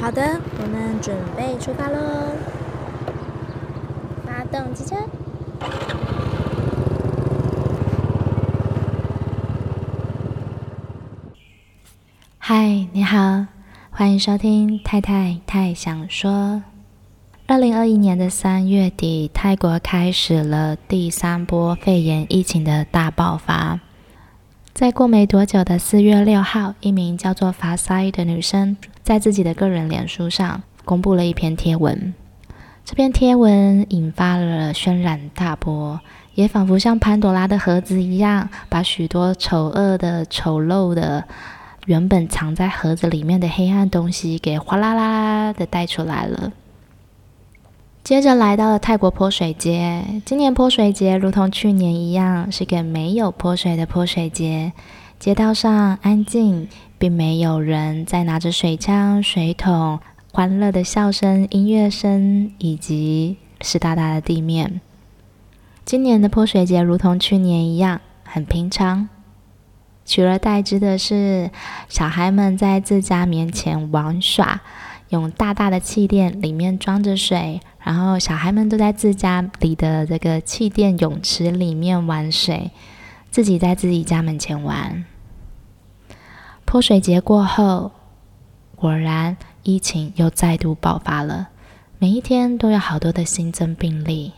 好的，我们准备出发喽！发动机车。嗨，你好，欢迎收听《太太太想说》。二零二一年的三月底，泰国开始了第三波肺炎疫情的大爆发。在过没多久的四月六号，一名叫做法塞的女生在自己的个人脸书上公布了一篇贴文。这篇贴文引发了轩然大波，也仿佛像潘朵拉的盒子一样，把许多丑恶的、丑陋的。原本藏在盒子里面的黑暗东西，给哗啦啦的带出来了。接着来到了泰国泼水节，今年泼水节如同去年一样，是个没有泼水的泼水节。街道上安静，并没有人在拿着水枪、水桶，欢乐的笑声、音乐声，以及湿哒哒的地面。今年的泼水节如同去年一样，很平常。取而代之的是，小孩们在自家面前玩耍，用大大的气垫里面装着水，然后小孩们都在自家里的这个气垫泳池里面玩水，自己在自己家门前玩。泼水节过后，果然疫情又再度爆发了，每一天都有好多的新增病例。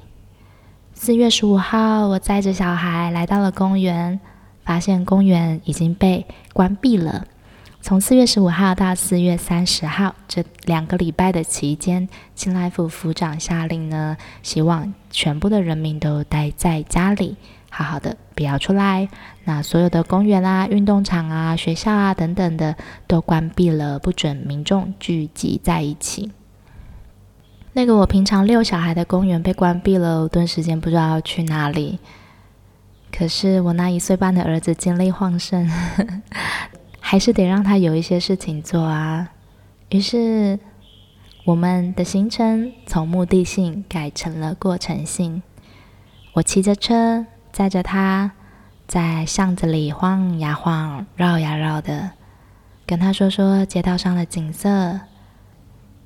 四月十五号，我载着小孩来到了公园。发现公园已经被关闭了。从四月十五号到四月三十号这两个礼拜的期间，清莱府府长下令呢，希望全部的人民都待在家里，好好的，不要出来。那所有的公园啊、运动场啊、学校啊等等的都关闭了，不准民众聚集在一起。那个我平常遛小孩的公园被关闭了，我顿时间不知道要去哪里。可是我那一岁半的儿子精力旺盛，还是得让他有一些事情做啊。于是我们的行程从目的性改成了过程性。我骑着车载着他，在巷子里晃呀晃，绕呀绕的，跟他说说街道上的景色。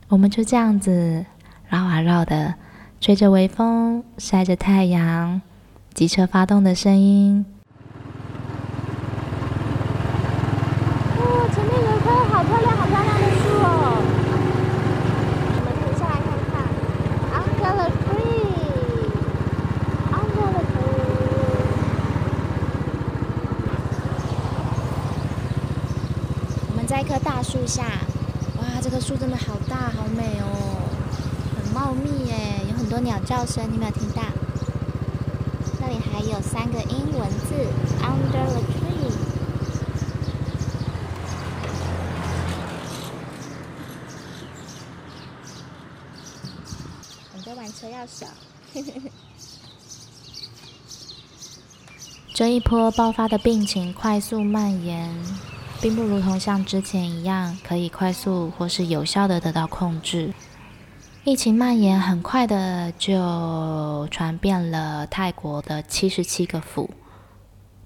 我们就这样子绕啊绕的，吹着微风，晒着太阳。机车发动的声音。哦，前面有一棵好漂亮、好漂亮的树哦。我们停下来看看。Under the tree, under the tree。我们在一棵大树下。哇，这棵树真的好大、好美哦，很茂密耶，有很多鸟叫声，你有没有听到？这里还有三个英文字，Under the tree。我在玩车钥匙。这一波爆发的病情快速蔓延，并不如同像之前一样可以快速或是有效的得到控制。疫情蔓延很快的就传遍了泰国的七十七个府，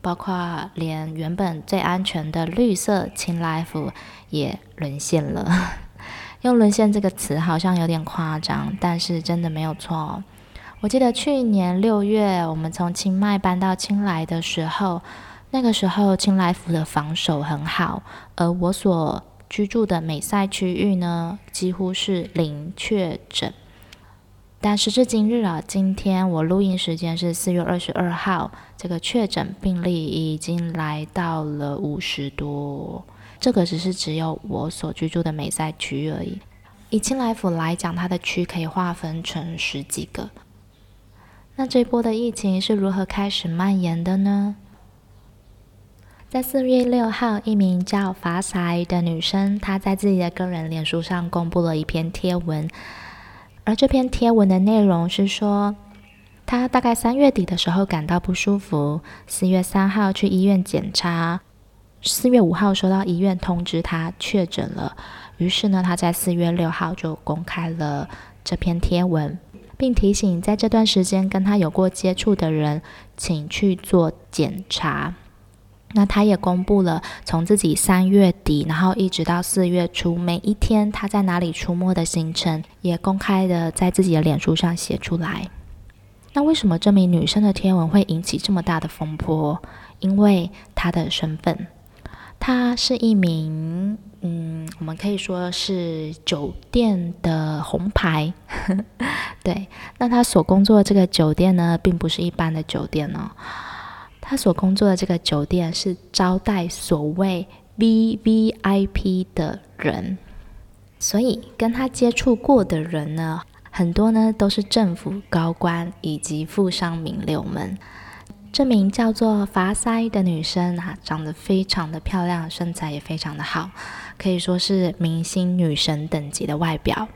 包括连原本最安全的绿色清莱府也沦陷了。用“沦陷”这个词好像有点夸张，但是真的没有错。我记得去年六月我们从清迈搬到清莱的时候，那个时候清莱府的防守很好，而我所居住的美赛区域呢，几乎是零确诊。但时至今日啊，今天我录音时间是四月二十二号，这个确诊病例已经来到了五十多。这个只是只有我所居住的美赛区而已。以清莱府来讲，它的区可以划分成十几个。那这波的疫情是如何开始蔓延的呢？在四月六号，一名叫法赛的女生，她在自己的个人脸书上公布了一篇贴文，而这篇贴文的内容是说，她大概三月底的时候感到不舒服，四月三号去医院检查，四月五号收到医院通知她确诊了，于是呢，她在四月六号就公开了这篇贴文，并提醒在这段时间跟她有过接触的人，请去做检查。那他也公布了从自己三月底，然后一直到四月初，每一天他在哪里出没的行程，也公开的在自己的脸书上写出来。那为什么这名女生的贴文会引起这么大的风波？因为她的身份，她是一名，嗯，我们可以说是酒店的红牌。对，那她所工作的这个酒店呢，并不是一般的酒店哦。他所工作的这个酒店是招待所谓 VVIP 的人，所以跟他接触过的人呢，很多呢都是政府高官以及富商名流们。这名叫做法塞的女生啊，长得非常的漂亮，身材也非常的好，可以说是明星女神等级的外表。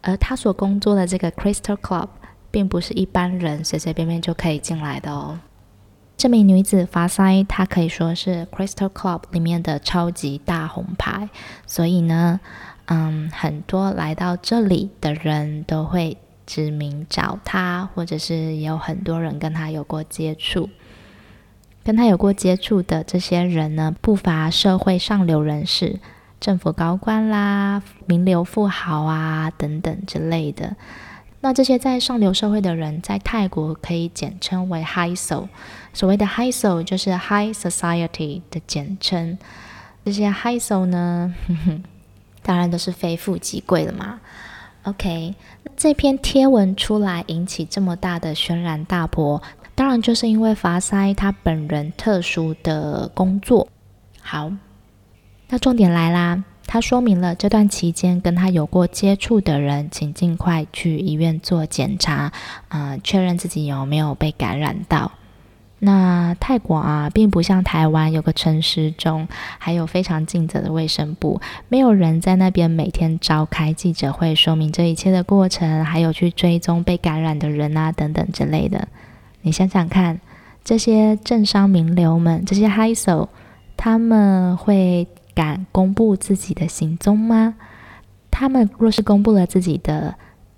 而她所工作的这个 Crystal Club，并不是一般人随随便便就可以进来的哦。这名女子法塞，她可以说是 Crystal Club 里面的超级大红牌，所以呢，嗯，很多来到这里的人都会指名找她，或者是也有很多人跟她有过接触。跟她有过接触的这些人呢，不乏社会上流人士、政府高官啦、名流富豪啊等等之类的。那这些在上流社会的人，在泰国可以简称为 High So。所谓的 High So 就是 High Society 的简称。这些 High So 呢，哼哼，当然都是非富即贵的嘛。OK，这篇贴文出来引起这么大的轩然大波，当然就是因为法塞他本人特殊的工作。好，那重点来啦。他说明了这段期间跟他有过接触的人，请尽快去医院做检查，呃，确认自己有没有被感染到。那泰国啊，并不像台湾有个陈时中，还有非常尽责的卫生部，没有人在那边每天召开记者会，说明这一切的过程，还有去追踪被感染的人啊等等之类的。你想想看，这些政商名流们，这些嗨手，他们会。敢公布自己的行踪吗？他们若是公布了自己的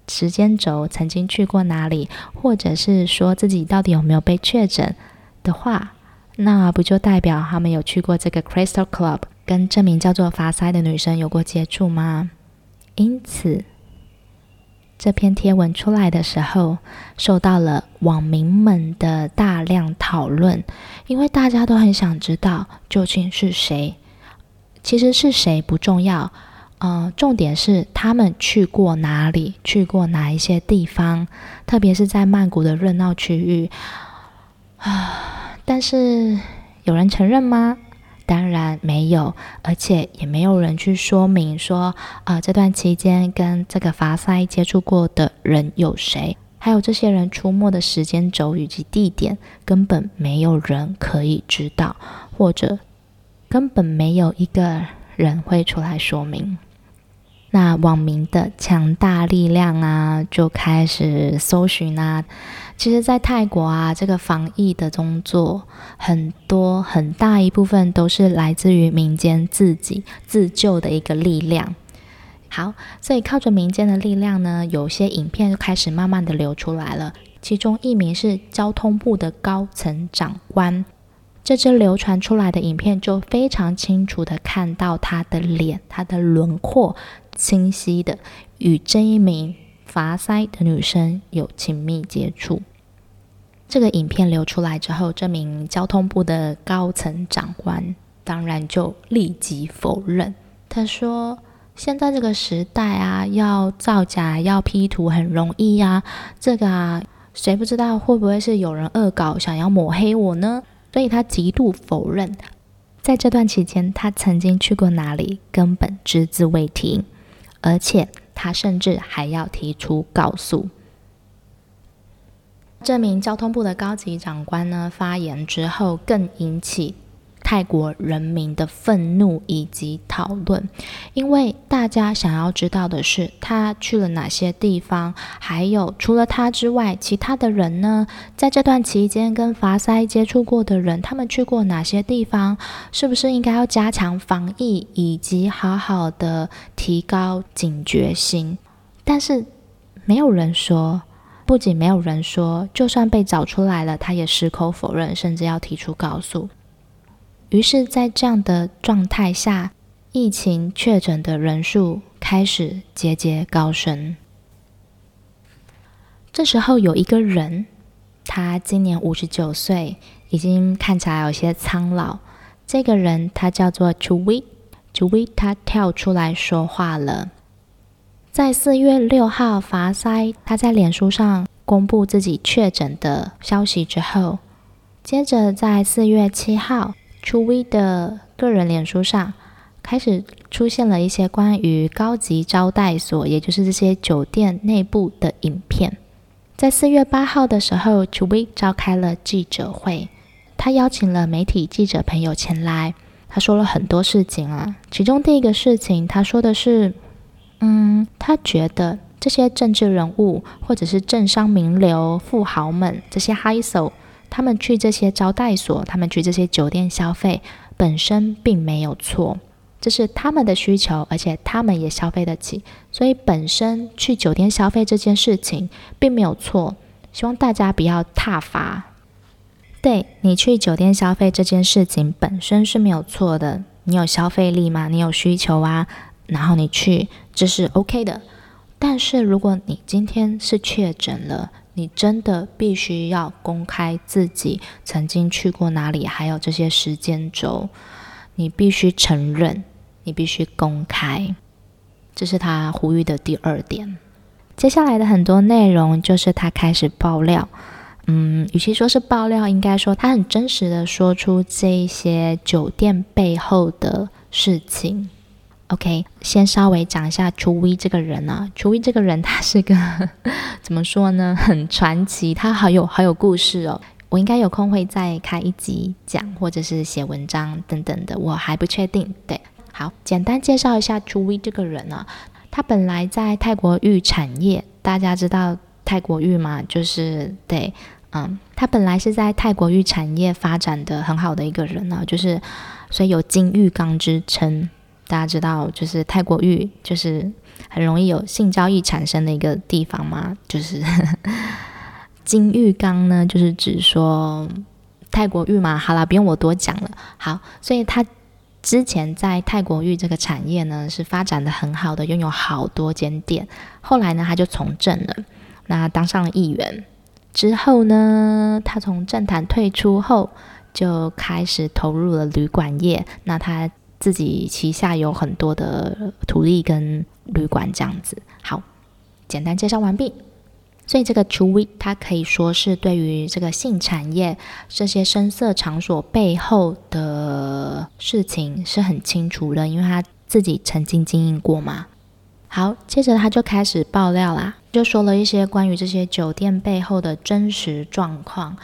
时间轴，曾经去过哪里，或者是说自己到底有没有被确诊的话，那不就代表他们有去过这个 Crystal Club，跟这名叫做法塞的女生有过接触吗？因此，这篇贴文出来的时候，受到了网民们的大量讨论，因为大家都很想知道究竟是谁。其实是谁不重要，呃，重点是他们去过哪里，去过哪一些地方，特别是在曼谷的热闹区域啊。但是有人承认吗？当然没有，而且也没有人去说明说，呃，这段期间跟这个法塞接触过的人有谁，还有这些人出没的时间轴以及地点，根本没有人可以知道，或者。根本没有一个人会出来说明，那网民的强大力量啊，就开始搜寻啊。其实，在泰国啊，这个防疫的工作，很多很大一部分都是来自于民间自己自救的一个力量。好，所以靠着民间的力量呢，有些影片就开始慢慢的流出来了。其中一名是交通部的高层长官。这支流传出来的影片就非常清楚的看到他的脸，他的轮廓清晰的与这一名法塞的女生有亲密接触。这个影片流出来之后，这名交通部的高层长官当然就立即否认。他说：“现在这个时代啊，要造假、要 P 图很容易呀，这个啊，谁不知道会不会是有人恶搞，想要抹黑我呢？”所以他极度否认，在这段期间他曾经去过哪里，根本只字未提，而且他甚至还要提出告诉。这名交通部的高级长官呢，发言之后更引起。泰国人民的愤怒以及讨论，因为大家想要知道的是他去了哪些地方，还有除了他之外，其他的人呢？在这段期间跟法塞接触过的人，他们去过哪些地方？是不是应该要加强防疫，以及好好的提高警觉心？但是没有人说，不仅没有人说，就算被找出来了，他也矢口否认，甚至要提出告诉。于是，在这样的状态下，疫情确诊的人数开始节节高升。这时候，有一个人，他今年五十九岁，已经看起来有些苍老。这个人他叫做 Tweet，Tweet 他跳出来说话了。在四月六号，法塞他在脸书上公布自己确诊的消息之后，接着在四月七号，Tweet 的个人脸书上开始出现了一些关于高级招待所，也就是这些酒店内部的影片。在四月八号的时候，Tweet 召开了记者会，他邀请了媒体记者朋友前来，他说了很多事情啊，其中第一个事情，他说的是。嗯，他觉得这些政治人物或者是政商名流、富豪们，这些 high 手他们去这些招待所，他们去这些酒店消费，本身并没有错，这是他们的需求，而且他们也消费得起，所以本身去酒店消费这件事情并没有错。希望大家不要踏伐。对，你去酒店消费这件事情本身是没有错的，你有消费力吗？你有需求啊？然后你去，这是 OK 的。但是如果你今天是确诊了，你真的必须要公开自己曾经去过哪里，还有这些时间轴，你必须承认，你必须公开。这是他呼吁的第二点。接下来的很多内容就是他开始爆料，嗯，与其说是爆料，应该说他很真实的说出这些酒店背后的事情。OK，先稍微讲一下 Chewy 这个人啊楚威这个人他是个 怎么说呢？很传奇，他好有好有故事哦。我应该有空会再开一集讲，或者是写文章等等的，我还不确定。对，好，简单介绍一下 Chewy 这个人啊，他本来在泰国玉产业，大家知道泰国玉吗？就是对，嗯，他本来是在泰国玉产业发展的很好的一个人呢、啊，就是所以有金玉缸之称。大家知道，就是泰国浴，就是很容易有性交易产生的一个地方嘛。就是 金浴缸呢，就是指说泰国浴嘛。好了，不用我多讲了。好，所以他之前在泰国浴这个产业呢，是发展的很好的，拥有好多间店。后来呢，他就从政了，那当上了议员。之后呢，他从政坛退出后，就开始投入了旅馆业。那他。自己旗下有很多的土地跟旅馆这样子。好，简单介绍完毕。所以这个 Chewy 他可以说是对于这个性产业这些声色场所背后的事情是很清楚的，因为他自己曾经经营过嘛。好，接着他就开始爆料啦，就说了一些关于这些酒店背后的真实状况。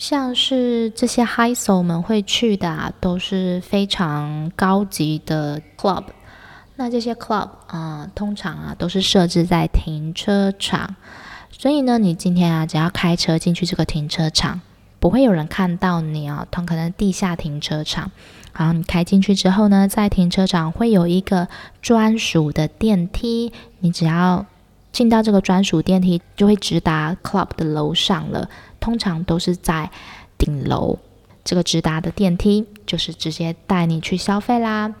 像是这些 high s o 们会去的啊，都是非常高级的 club。那这些 club 啊，通常啊都是设置在停车场，所以呢，你今天啊只要开车进去这个停车场，不会有人看到你啊，通可能地下停车场。然后你开进去之后呢，在停车场会有一个专属的电梯，你只要进到这个专属电梯，就会直达 club 的楼上了。通常都是在顶楼，这个直达的电梯就是直接带你去消费啦。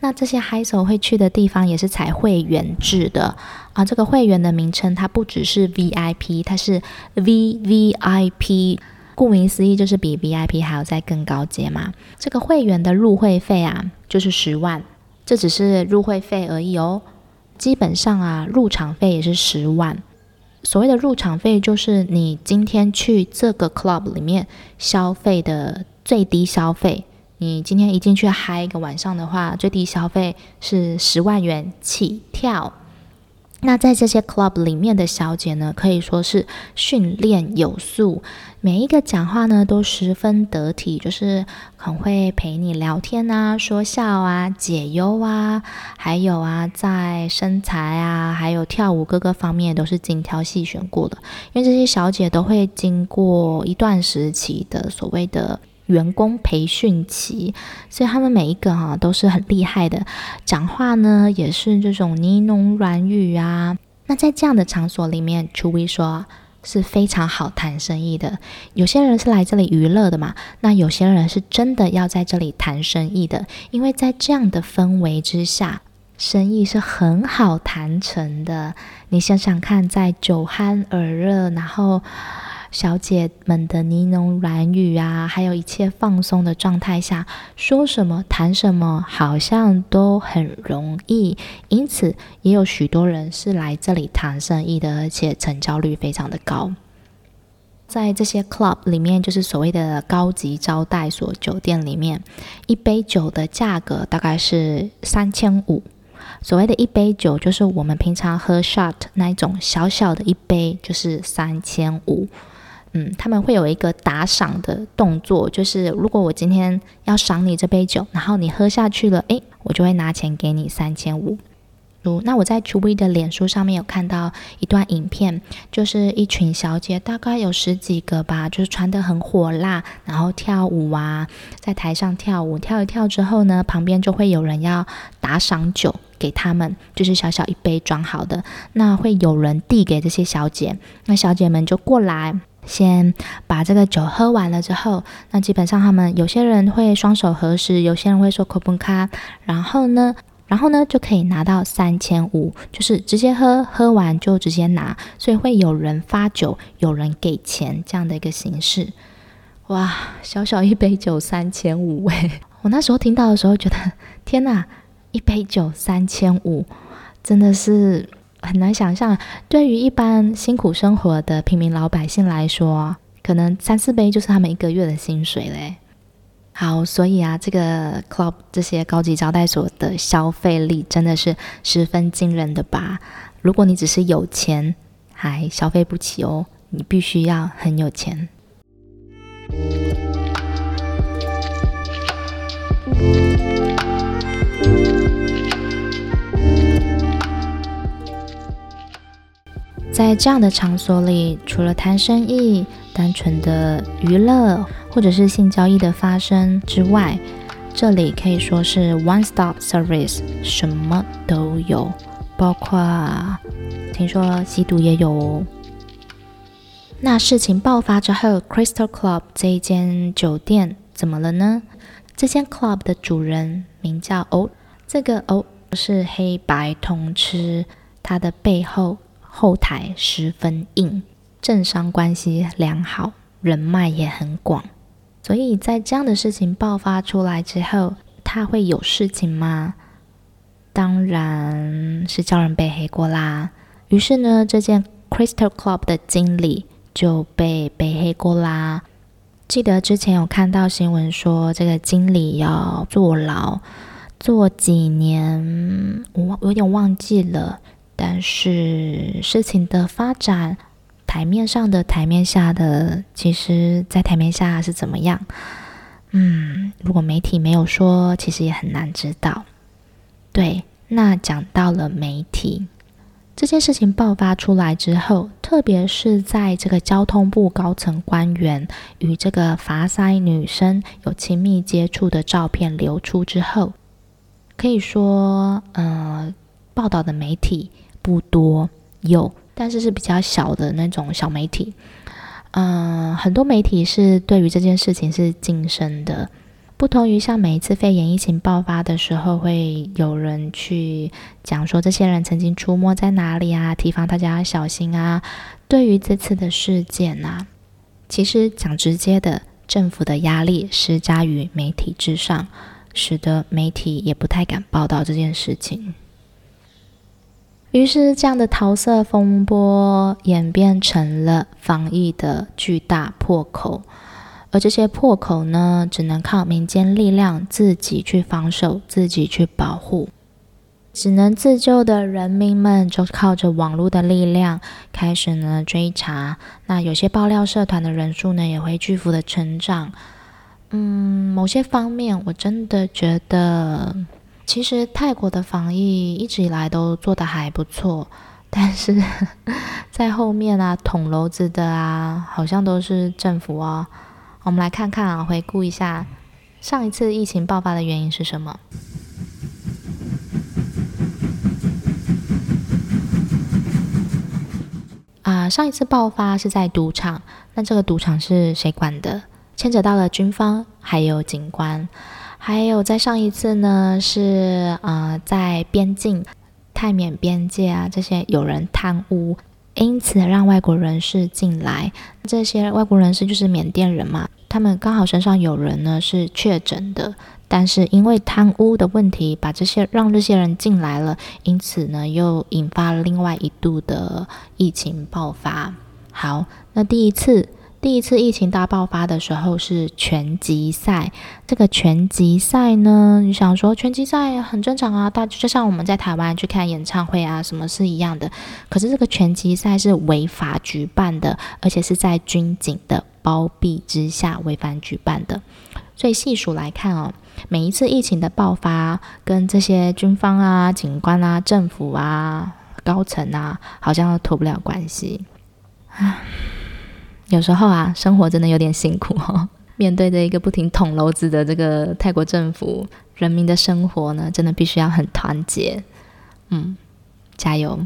那这些 high so 会去的地方也是采会员制的啊。这个会员的名称它不只是 VIP，它是 VVIP，顾名思义就是比 VIP 还要再更高阶嘛。这个会员的入会费啊，就是十万，这只是入会费而已哦。基本上啊，入场费也是十万。所谓的入场费，就是你今天去这个 club 里面消费的最低消费。你今天一进去嗨一个晚上的话，最低消费是十万元起跳。那在这些 club 里面的小姐呢，可以说是训练有素，每一个讲话呢都十分得体，就是很会陪你聊天啊、说笑啊、解忧啊，还有啊，在身材啊，还有跳舞各个方面都是精挑细选过的。因为这些小姐都会经过一段时期的所谓的。员工培训期，所以他们每一个哈、都是很厉害的，讲话呢也是这种呢喃软语啊。那在这样的场所里面除非说，是非常好谈生意的。有些人是来这里娱乐的嘛，那有些人是真的要在这里谈生意的，因为在这样的氛围之下，生意是很好谈成的。你想想看，在酒酣耳热，然后。小姐们的呢喃软语啊，还有一切放松的状态下，说什么谈什么，好像都很容易。因此，也有许多人是来这里谈生意的，而且成交率非常的高。在这些 club 里面，就是所谓的高级招待所酒店里面，一杯酒的价格大概是三千五。所谓的一杯酒，就是我们平常喝 shot 那一种小小的一杯，就是三千五。嗯，他们会有一个打赏的动作，就是如果我今天要赏你这杯酒，然后你喝下去了，诶，我就会拿钱给你三千五。如那我在 Chewy 的脸书上面有看到一段影片，就是一群小姐，大概有十几个吧，就是穿得很火辣，然后跳舞啊，在台上跳舞，跳一跳之后呢，旁边就会有人要打赏酒给他们，就是小小一杯装好的，那会有人递给这些小姐，那小姐们就过来。先把这个酒喝完了之后，那基本上他们有些人会双手合十，有些人会说“口本卡”，然后呢，然后呢就可以拿到三千五，就是直接喝，喝完就直接拿，所以会有人发酒，有人给钱这样的一个形式。哇，小小一杯酒三千五哎！我那时候听到的时候觉得，天哪，一杯酒三千五，真的是。很难想象，对于一般辛苦生活的平民老百姓来说，可能三四杯就是他们一个月的薪水嘞。好，所以啊，这个 club 这些高级招待所的消费力真的是十分惊人的吧？如果你只是有钱，还消费不起哦，你必须要很有钱。在这样的场所里，除了谈生意、单纯的娱乐或者是性交易的发生之外，这里可以说是 one-stop service，什么都有，包括听说吸毒也有。那事情爆发之后，Crystal Club 这一间酒店怎么了呢？这间 club 的主人名叫欧，这个欧是黑白通吃，他的背后。后台十分硬，政商关系良好，人脉也很广，所以在这样的事情爆发出来之后，他会有事情吗？当然是叫人背黑锅啦。于是呢，这件 Crystal Club 的经理就被背黑锅啦。记得之前有看到新闻说，这个经理要坐牢，坐几年，我有点忘记了。但是事情的发展，台面上的、台面下的，其实在台面下是怎么样？嗯，如果媒体没有说，其实也很难知道。对，那讲到了媒体，这件事情爆发出来之后，特别是在这个交通部高层官员与这个法筛女生有亲密接触的照片流出之后，可以说，呃，报道的媒体。不多有，但是是比较小的那种小媒体。嗯、很多媒体是对于这件事情是噤声的，不同于像每一次肺炎疫情爆发的时候，会有人去讲说这些人曾经出没在哪里啊，提防大家要小心啊。对于这次的事件啊，其实讲直接的，政府的压力施加于媒体之上，使得媒体也不太敢报道这件事情。于是，这样的桃色风波演变成了防疫的巨大破口，而这些破口呢，只能靠民间力量自己去防守、自己去保护。只能自救的人民们，就靠着网络的力量开始呢追查。那有些爆料社团的人数呢，也会巨幅的成长。嗯，某些方面，我真的觉得。其实泰国的防疫一直以来都做得还不错，但是 在后面啊捅娄子的啊，好像都是政府哦。我们来看看啊，回顾一下上一次疫情爆发的原因是什么？啊、上一次爆发是在赌场，那这个赌场是谁管的？牵扯到了军方，还有警官，还有在上一次呢是、呃，在边境泰缅边界啊，这些有人贪污，因此让外国人士进来。这些外国人士就是缅甸人嘛，他们刚好身上有人呢是确诊的。但是因为贪污的问题，把这些让这些人进来了，因此呢，又引发了另外一度的疫情爆发。好，那第一次第一次疫情大爆发的时候是拳击赛。这个拳击赛呢，你想说拳击赛很正常啊，大就像我们在台湾去看演唱会啊，什么是一样的。可是这个拳击赛是违法举办的，而且是在军警的包庇之下违法举办的。所以细数来看哦。每一次疫情的爆发，跟这些军方啊、警官啊、政府啊、高层啊，好像都脱不了关系。唉，有时候啊，生活真的有点辛苦哦。面对着一个不停捅娄子的这个泰国政府，人民的生活呢，真的必须要很团结。嗯，加油！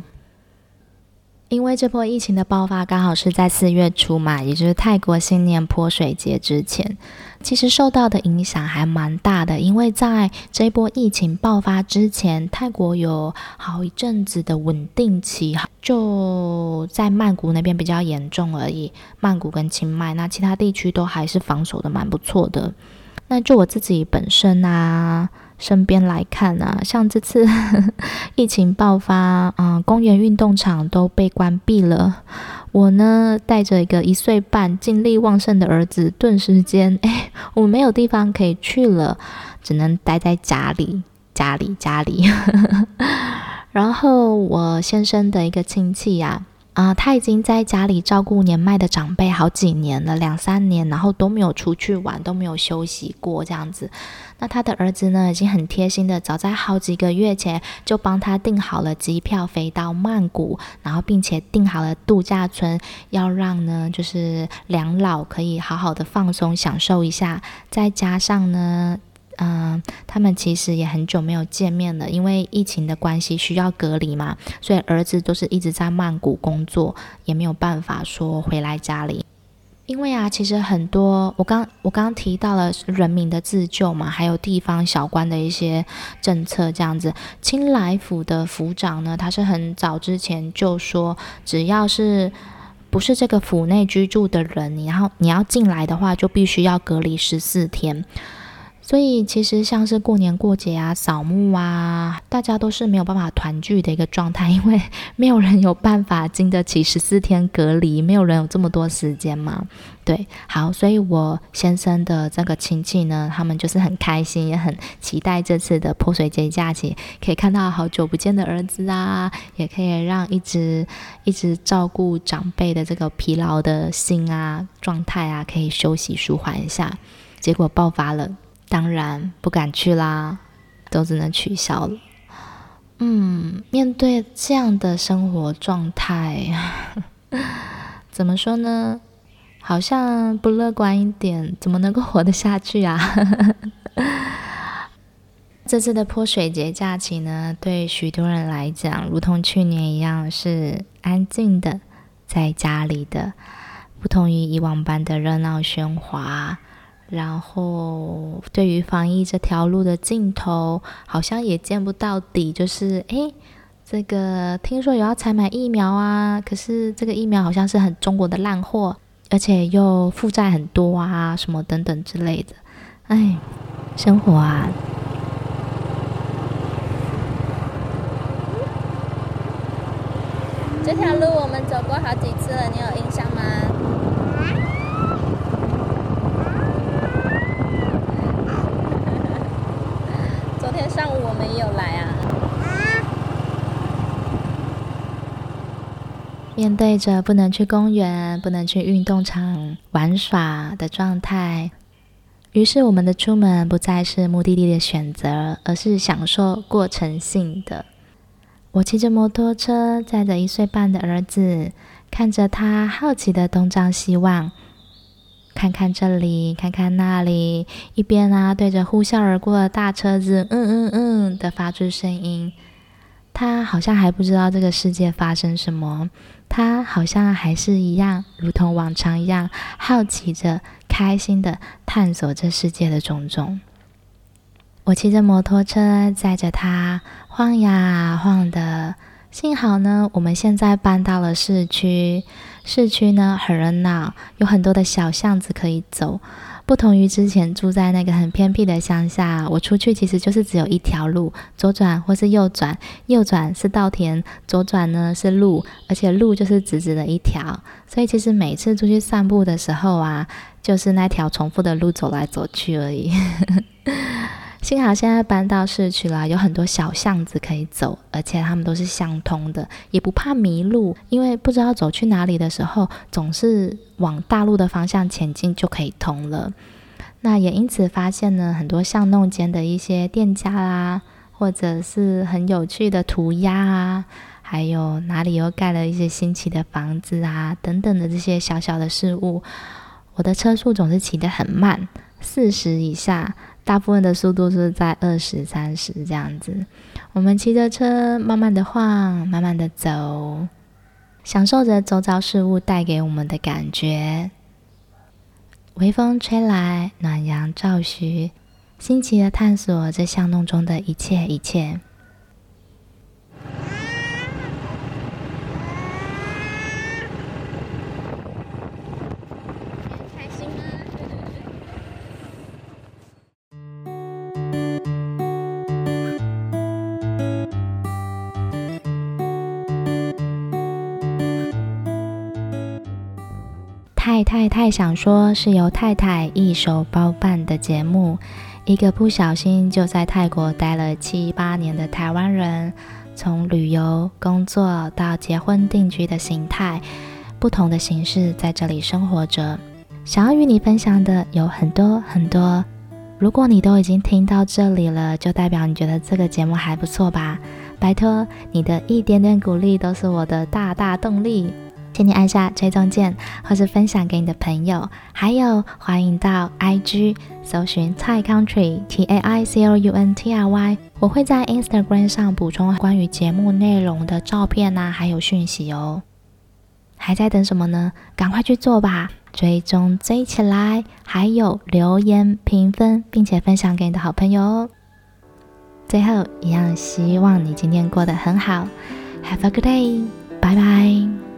因为这波疫情的爆发刚好是在四月初嘛，也就是泰国新年泼水节之前，其实受到的影响还蛮大的。因为在这一波疫情爆发之前，泰国有好一阵子的稳定期，就在曼谷那边比较严重而已。曼谷跟清迈，那其他地区都还是防守的蛮不错的。那就我自己本身啊。身边来看啊，像这次 疫情爆发，啊、公园运动场都被关闭了。我呢，带着一个一岁半、精力旺盛的儿子，顿时间，哎，我没有地方可以去了，只能待在家里，家里，家里。然后我先生的一个亲戚呀、啊。啊、他已经在家里照顾年迈的长辈好几年了，两三年，然后都没有出去玩，都没有休息过这样子。那他的儿子呢，已经很贴心的，早在好几个月前就帮他订好了机票飞到曼谷，然后并且订好了度假村，要让呢就是两老可以好好的放松享受一下，再加上呢。嗯，他们其实也很久没有见面了，因为疫情的关系需要隔离嘛，所以儿子都是一直在曼谷工作，也没有办法说回来家里。因为啊，其实很多我刚我刚刚提到了人民的自救嘛，还有地方小官的一些政策这样子。清莱府的府长呢，他是很早之前就说，只要是不是这个府内居住的人，你然后你要进来的话，就必须要隔离十四天。所以其实像是过年过节啊、扫墓啊，大家都是没有办法团聚的一个状态，因为没有人有办法经得起十四天隔离，没有人有这么多时间嘛。对，好，所以我先生的这个亲戚呢，他们就是很开心，也很期待这次的泼水节假期，可以看到好久不见的儿子啊，也可以让一直一直照顾长辈的这个疲劳的心啊、状态啊，可以休息舒缓一下。结果爆发了。当然不敢去啦，都只能取消了。嗯，面对这样的生活状态，怎么说呢？好像不乐观一点，怎么能够活得下去啊？这次的泼水节假期呢，对许多人来讲，如同去年一样，是安静的，在家里的，不同于以往般的热闹喧哗。然后，对于防疫这条路的尽头，好像也见不到底。就是，诶，这个听说有要采买疫苗啊，可是这个疫苗好像是很中国的烂货，而且又负债很多啊，什么等等之类的。哎，生活啊，这条路我们走过好几次了，你有印象吗？天上午我们也有来啊。面对着不能去公园、不能去运动场玩耍的状态，于是我们的出门不再是目的地的选择，而是享受过程性的。我骑着摩托车，载着一岁半的儿子，看着他好奇的东张西望。看看这里，看看那里，一边啊对着呼啸而过的大车子，嗯嗯嗯的发出声音。他好像还不知道这个世界发生什么，他好像还是一样，如同往常一样，好奇着、开心的探索这世界的种种。我骑着摩托车载着他晃呀晃的，幸好呢，我们现在搬到了市区，市区呢很热闹，有很多的小巷子可以走。不同于之前住在那个很偏僻的乡下，我出去其实就是只有一条路，左转或是右转，右转是稻田，左转呢是路，而且路就是直直的一条，所以其实每次出去散步的时候啊，就是那条重复的路走来走去而已。幸好现在搬到市区了，有很多小巷子可以走，而且他们都是相通的，也不怕迷路。因为不知道走去哪里的时候，总是往大路的方向前进就可以通了。那也因此发现呢，很多巷弄间的一些店家啦，或者是很有趣的涂鸦啊，还有哪里又盖了一些新奇的房子啊，等等的这些小小的事物，我的车速总是骑得很慢，四十以下。大部分的速度是在二十三十这样子，我们骑着车慢慢的晃，慢慢的走，享受着周遭事物带给我们的感觉。微风吹来，暖阳照徐，新奇的探索这巷弄中的一切一切。太想说，是由太太一手包办的节目。一个不小心就在泰国待了七八年的台湾人，从旅游、工作到结婚定居的形态，不同的形式在这里生活着。想要与你分享的有很多很多。如果你都已经听到这里了，就代表你觉得这个节目还不错吧？拜托，你的一点点鼓励都是我的大大动力。请你按下追踪键，或是分享给你的朋友。还有，欢迎到 IG 搜寻 Tai Country T A I C O U N T R Y。我会在 Instagram 上补充关于节目内容的照片呐、啊，还有讯息哦。还在等什么呢？赶快去做吧！追踪追起来，还有留言评分，并且分享给你的好朋友哦。最后，一样希望你今天过得很好。Have a good day，拜拜。